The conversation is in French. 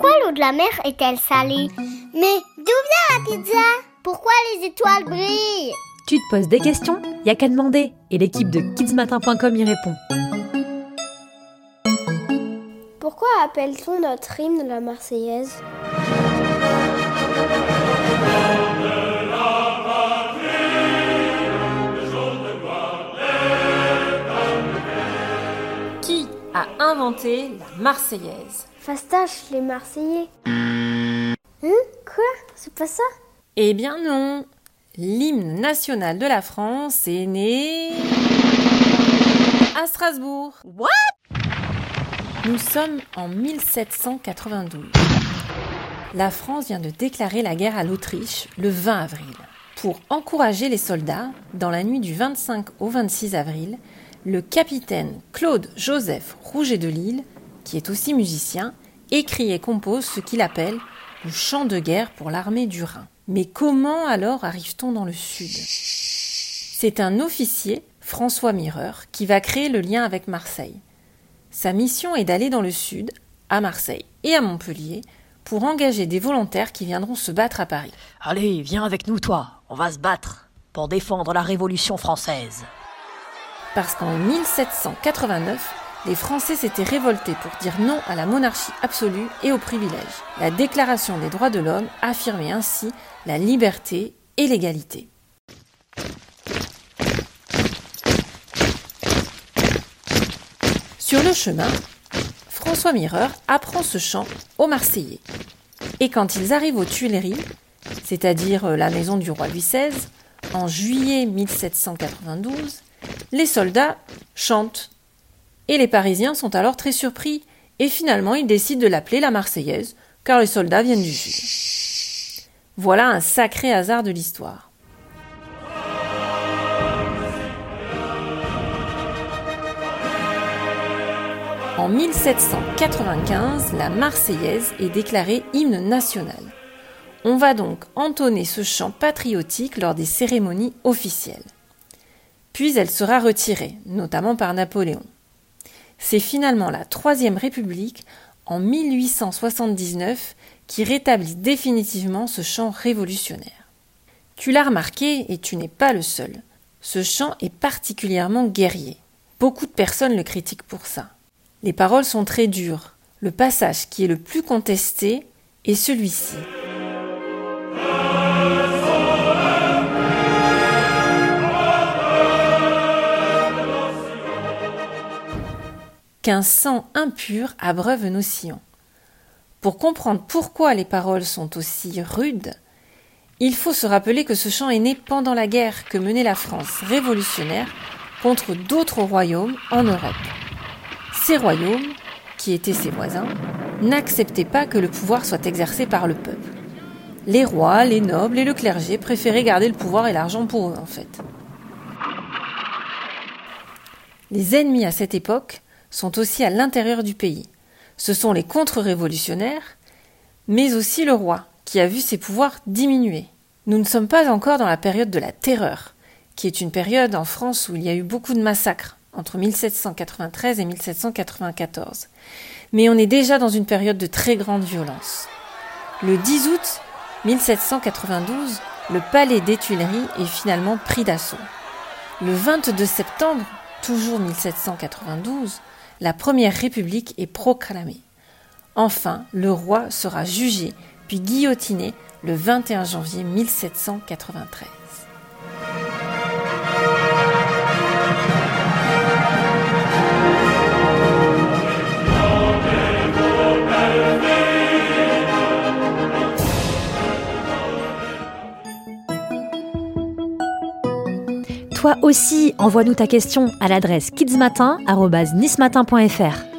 Pourquoi l'eau de la mer est-elle salée Mais d'où vient la pizza Pourquoi les étoiles brillent Tu te poses des questions Y a qu'à demander et l'équipe de kidsmatin.com y répond. Pourquoi appelle-t-on notre hymne la Marseillaise Qui a inventé la Marseillaise? Fastache, les Marseillais. Hein Quoi? C'est pas ça? Eh bien non. L'hymne national de la France est né à Strasbourg. What? Nous sommes en 1792. La France vient de déclarer la guerre à l'Autriche le 20 avril. Pour encourager les soldats, dans la nuit du 25 au 26 avril, le capitaine Claude Joseph Rouget de Lille, qui est aussi musicien, écrit et compose ce qu'il appelle le chant de guerre pour l'armée du Rhin. Mais comment alors arrive-t-on dans le sud? C'est un officier, François Mireur, qui va créer le lien avec Marseille. Sa mission est d'aller dans le sud, à Marseille et à Montpellier, pour engager des volontaires qui viendront se battre à Paris. Allez, viens avec nous, toi. On va se battre pour défendre la Révolution française. Parce qu'en 1789, les Français s'étaient révoltés pour dire non à la monarchie absolue et aux privilèges. La Déclaration des droits de l'homme affirmait ainsi la liberté et l'égalité. Sur le chemin, François Mireur apprend ce chant aux Marseillais. Et quand ils arrivent aux Tuileries, c'est-à-dire la maison du roi Louis XVI, en juillet 1792, les soldats chantent. Et les Parisiens sont alors très surpris, et finalement ils décident de l'appeler la Marseillaise, car les soldats viennent du Sud. Voilà un sacré hasard de l'histoire. En 1795, la Marseillaise est déclarée hymne national. On va donc entonner ce chant patriotique lors des cérémonies officielles. Puis elle sera retirée, notamment par Napoléon. C'est finalement la Troisième République, en 1879, qui rétablit définitivement ce chant révolutionnaire. Tu l'as remarqué, et tu n'es pas le seul, ce chant est particulièrement guerrier. Beaucoup de personnes le critiquent pour ça. Les paroles sont très dures. Le passage qui est le plus contesté est celui-ci. Sang impur abreuve nos sillons. Pour comprendre pourquoi les paroles sont aussi rudes, il faut se rappeler que ce chant est né pendant la guerre que menait la France révolutionnaire contre d'autres royaumes en Europe. Ces royaumes, qui étaient ses voisins, n'acceptaient pas que le pouvoir soit exercé par le peuple. Les rois, les nobles et le clergé préféraient garder le pouvoir et l'argent pour eux, en fait. Les ennemis à cette époque sont aussi à l'intérieur du pays. Ce sont les contre-révolutionnaires, mais aussi le roi, qui a vu ses pouvoirs diminuer. Nous ne sommes pas encore dans la période de la terreur, qui est une période en France où il y a eu beaucoup de massacres, entre 1793 et 1794. Mais on est déjà dans une période de très grande violence. Le 10 août 1792, le palais des Tuileries est finalement pris d'assaut. Le 22 septembre, toujours 1792, la Première République est proclamée. Enfin, le roi sera jugé puis guillotiné le 21 janvier 1793. Toi aussi, envoie-nous ta question à l'adresse kidsmatin.nismatin.fr.